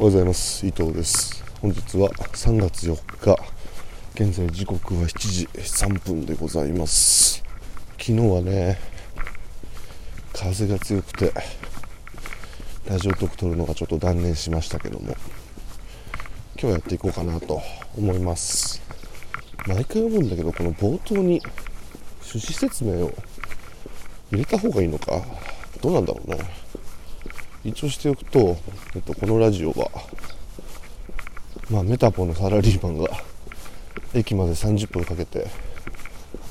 おはようございます。伊藤です。本日は3月4日。現在時刻は7時3分でございます。昨日はね風が強くてラジオトーク撮るのがちょっと断念しましたけども今日やっていこうかなと思います。毎回思うんだけどこの冒頭に趣旨説明を入れた方がいいのかどうなんだろうね。一応しておくと、えっと、このラジオは、まあ、メタポのサラリーマンが駅まで30分かけて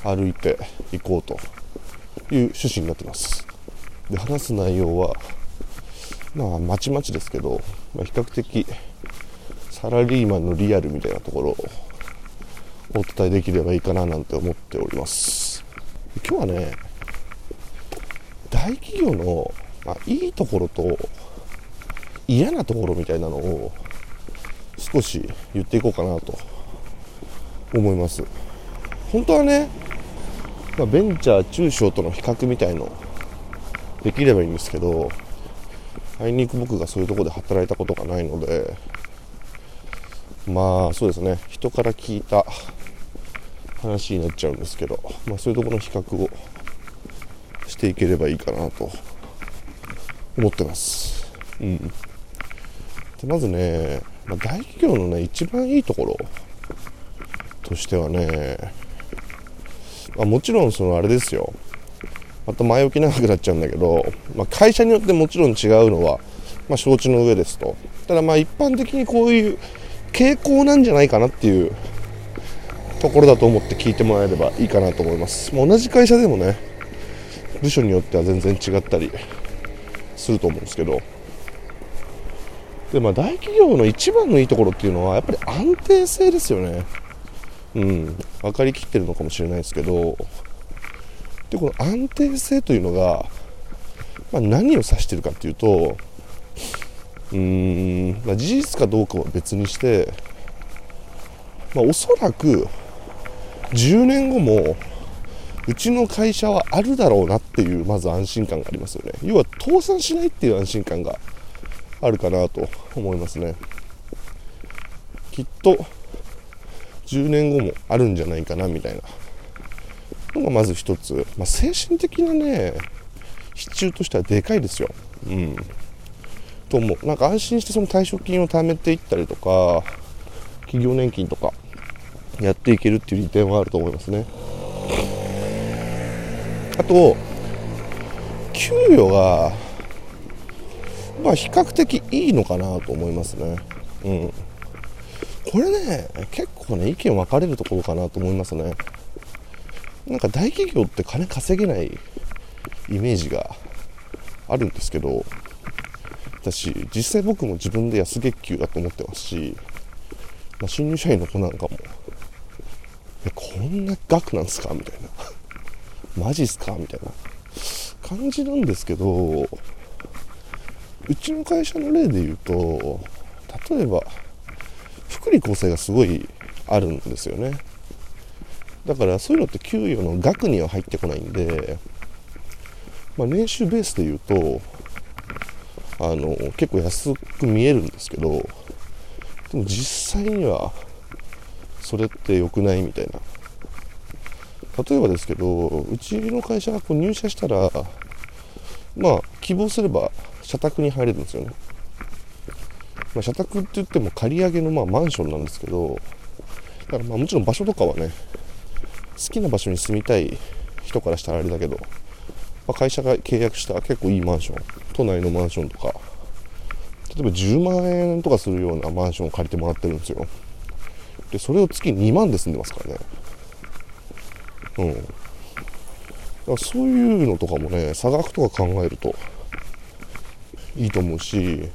歩いて行こうという趣旨になってます。で話す内容はまあまちまちですけど、まあ、比較的サラリーマンのリアルみたいなところをお伝えできればいいかななんて思っております。今日はね大企業のまあ、いいところと嫌なところみたいなのを少し言っていこうかなと思います。本当はね、まあ、ベンチャー中小との比較みたいのできればいいんですけどあいにく僕がそういうとこで働いたことがないのでまあそうですね。人から聞いた話になっちゃうんですけど、まあ、そういうとこの比較をしていければいいかなと思ってます。うん、でまずね、まあ、大企業のね一番いいところとしてはね、まあ、もちろんそのあれですよ。また前置き長くなっちゃうんだけど、まあ、会社によってもちろん違うのは、まあ、承知の上ですと。ただまあ一般的にこういう傾向なんじゃないかなっていうところだと思って聞いてもらえればいいかなと思います、まあ、同じ会社でもね部署によっては全然違ったりすると思うんですけど。で、まあ、大企業の一番のいいところっていうのはやっぱり安定性ですよね。うん。分かりきってるのかもしれないですけど。でこの安定性というのが、まあ、何を指してるかっていうとうーん、まあ、事実かどうかは別にして、まあ、おそらく10年後もうちの会社はあるだろうなっていうまず安心感がありますよね。要は倒産しないっていう安心感があるかなと思いますね。きっと10年後もあるんじゃないかなみたいなのがまず一つ、まあ、精神的なね支柱としてはでかいですよ。うん。と思う。なんか安心してその退職金を貯めていったりとか企業年金とかやっていけるっていう利点はあると思いますね。あと給与がまあ比較的いいのかなと思いますね。うん。これね結構ね意見分かれるところかなと思いますね。なんか大企業って金稼げないイメージがあるんですけど私実際僕も自分で安月給だと思ってますし、まあ、新入社員の子なんかもこんな額なんすか？みたいな。マジっすか？みたいな感じなんですけどうちの会社の例で言うと例えば福利厚生がすごいあるんですよね。だからそういうのって給与の額には入ってこないんで、まあ、年収ベースで言うとあの結構安く見えるんですけどでも実際にはそれって良くないみたいな例えばですけどうちの会社がこう入社したらまあ希望すれば社宅に入れるんですよね、まあ、社宅って言っても借り上げのまあマンションなんですけどだからまあもちろん場所とかはね好きな場所に住みたい人からしたらあれだけど、まあ、会社が契約した結構いいマンション都内のマンションとか例えば10万円とかするようなマンションを借りてもらってるんですよ。でそれを月2万で住んでますからね。うん、そういうのとかもね差額とか考えるといいと思うし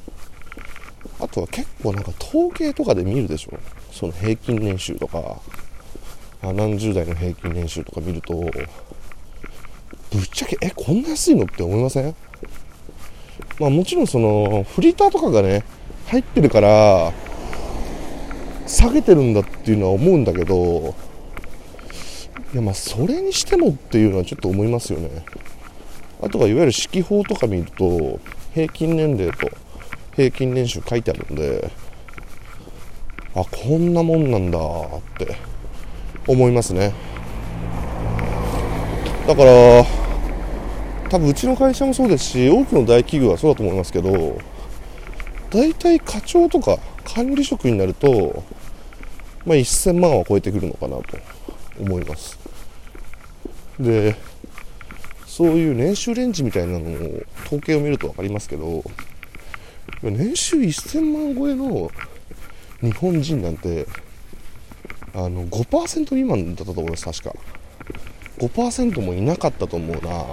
あとは結構なんか統計とかで見るでしょ。その平均年収とか何十代の平均年収とか見るとぶっちゃけえこんな安いの？って思いません？まあもちろんそのフリーターとかがね入ってるから下げてるんだっていうのは思うんだけどいやまあそれにしてもっていうのはちょっと思いますよね。あとはいわゆる指揮法とか見ると平均年齢と平均年収書いてあるんであこんなもんなんだって思いますね。だから多分うちの会社もそうですし多くの大企業はそうだと思いますけど大体課長とか管理職になると、まあ、1000万は超えてくるのかなと。思います。でそういう年収レンジみたいなのを統計を見ると分かりますけど年収1000万超えの日本人なんてあの5%未満だったと思います確か。5%もいなかったと思うな。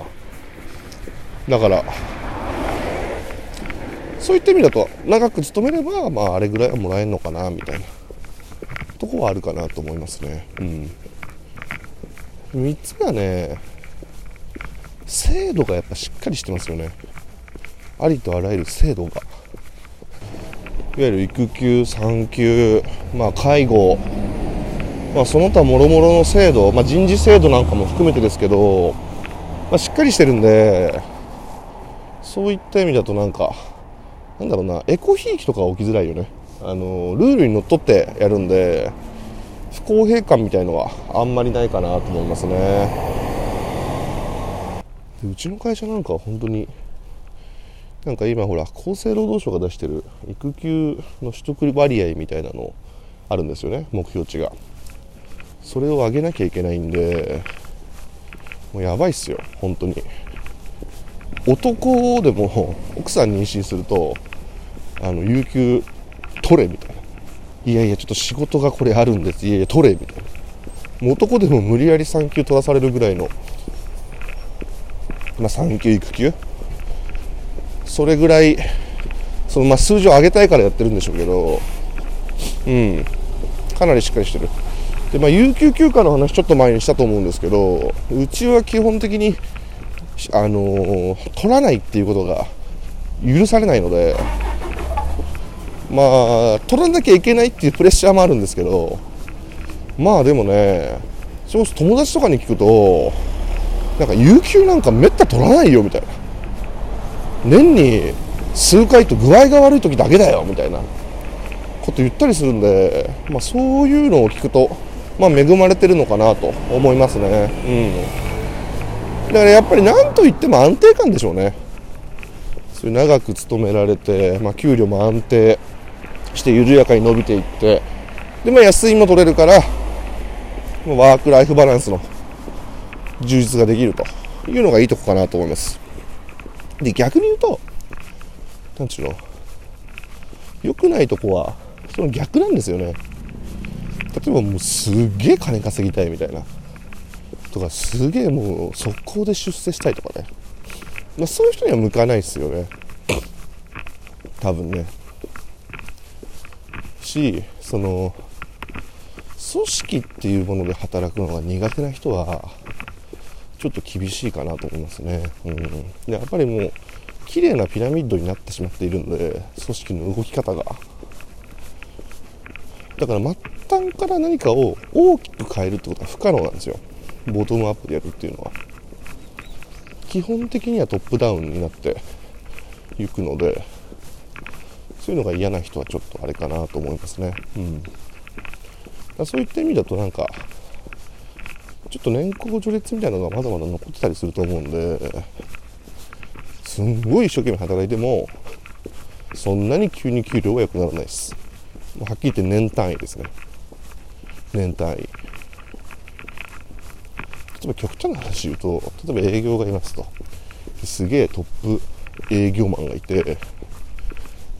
だからそういった意味だと長く勤めればまああれぐらいはもらえるのかなみたいなとこはあるかなと思いますね。うん。3つ目はね制度がやっぱしっかりしてますよね。ありとあらゆる制度が。いわゆる育休産休、まあ、介護、まあ、その他もろもろの制度、まあ、人事制度なんかも含めてですけど、まあ、しっかりしてるんでそういった意味だとなんかなんだろうなエコひいきとか起きづらいよね。あのルールにのっとってやるんで不公平感みたいのはあんまりないかなと思いますね。でうちの会社なんかは本当になんか今ほら厚生労働省が出してる育休の取得割合みたいなのあるんですよね目標値が。それを上げなきゃいけないんでもうやばいっすよ本当に。男でも奥さん妊娠するとあの有給取れみたいな。いやいやちょっと仕事がこれあるんです。いやいや取れみたいなもう男でも無理やり産休取らされるぐらいのまあ、産休育休？それぐらいそのまあ数字を上げたいからやってるんでしょうけどうん。かなりしっかりしてる。でまあ有給休暇の話ちょっと前にしたと思うんですけどうちは基本的にあのー、取らないっていうことが許されないのでまあ取らなきゃいけないっていうプレッシャーもあるんですけどまあでもねそう友達とかに聞くとなんか有給なんかめった取らないよみたいな。年に数回と具合が悪い時だけだよみたいな。こと言ったりするんで、まあ、そういうのを聞くと、まあ、恵まれてるのかなと思いますね、うん、だからやっぱり何と言っても安定感でしょうね。そういう長く勤められて、まあ、給料も安定。して緩やかに伸びていってで、まあ、安いも取れるからワークライフバランスの充実ができるというのがいいとこかなと思います。で、逆に言うと、なんちゅうの、良くないとこは、その逆なんですよね。例えばもうすっげえ金稼ぎたいみたいな。とか、すげえもう速攻で出世したいとかね。まあ、そういう人には向かないですよね。多分ね。し、その、組織っていうもので働くのが苦手な人は、ちょっと厳しいかなと思いますね。うん、でやっぱりもう綺麗なピラミッドになってしまっているので組織の動き方が。だから末端から何かを大きく変えるってことは不可能なんですよ。ボトムアップでやるっていうのは。基本的にはトップダウンになっていくのでそういうのが嫌な人はちょっとあれかなと思いますね。うん。そういった意味だとなんかちょっと年功序列みたいなのがまだまだ残ってたりすると思うんですんごい一生懸命働いてもそんなに急に給料は良くならないです。はっきり言って年単位ですね。年単位。例えば極端な話言うと例えば営業がいますと。すげえトップ営業マンがいて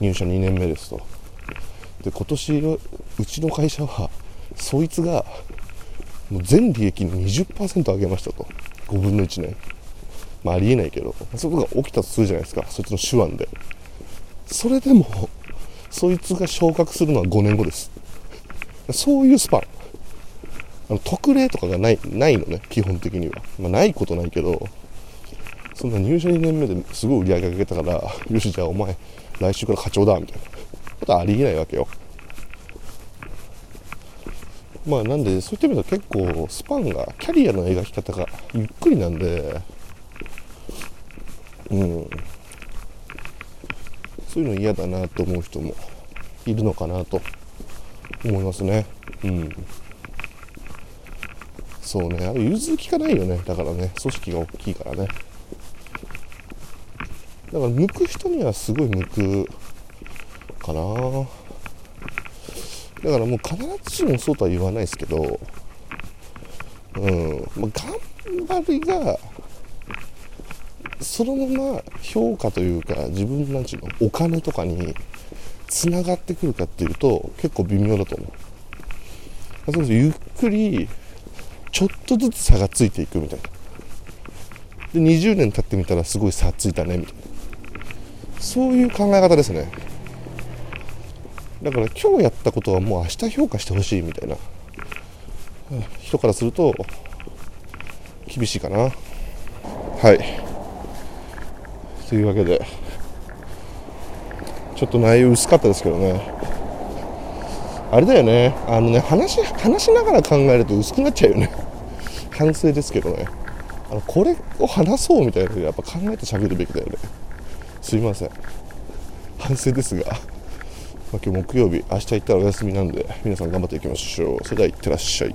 入社2年目ですと。で今年うちの会社はそいつがもう全利益の20%上げましたと。5分の1年まあありえないけど。そこが起きたとするじゃないですか。そいつの手腕で。それでもそいつが昇格するのは5年後です。そういうスパン。あの特例とかがないないのね。基本的には、まあ、ないことないけど。そんな入社2年目ですごい売り上げ上げたからよしじゃあお前来週から課長だみたいな。ことはありえないわけよ。まあなんでそういった意味では結構スパンがキャリアの描き方がゆっくりなんで。うん。そういうの嫌だなと思う人もいるのかなと思いますね。うん。そうね。あれ融通きかないよね。だからね組織が大きいからね。だから向く人にはすごい向くかな。だからもう必ずしもそうとは言わないですけどうんまあ、頑張りがそのまま評価というか自分なんちゅうのお金とかにつながってくるかっていうと結構微妙だと思う。そうゆっくりちょっとずつ差がついていくみたいな。で20年経ってみたらすごい差ついたねみたいな。そういう考え方ですね。だから今日やったことはもう明日評価してほしいみたいな。人からすると厳しいかな。はい。というわけでちょっと内容薄かったですけどね。あれだよね。あのね話話しながら考えると薄くなっちゃうよね。反省ですけどね。あのこれを話そうみたいなやっぱ考えて喋るべきだよね。すいません。反省ですが、まあ、今日木曜日明日行ったらお休みなんで皆さん頑張っていきましょう。それではいってらっしゃい。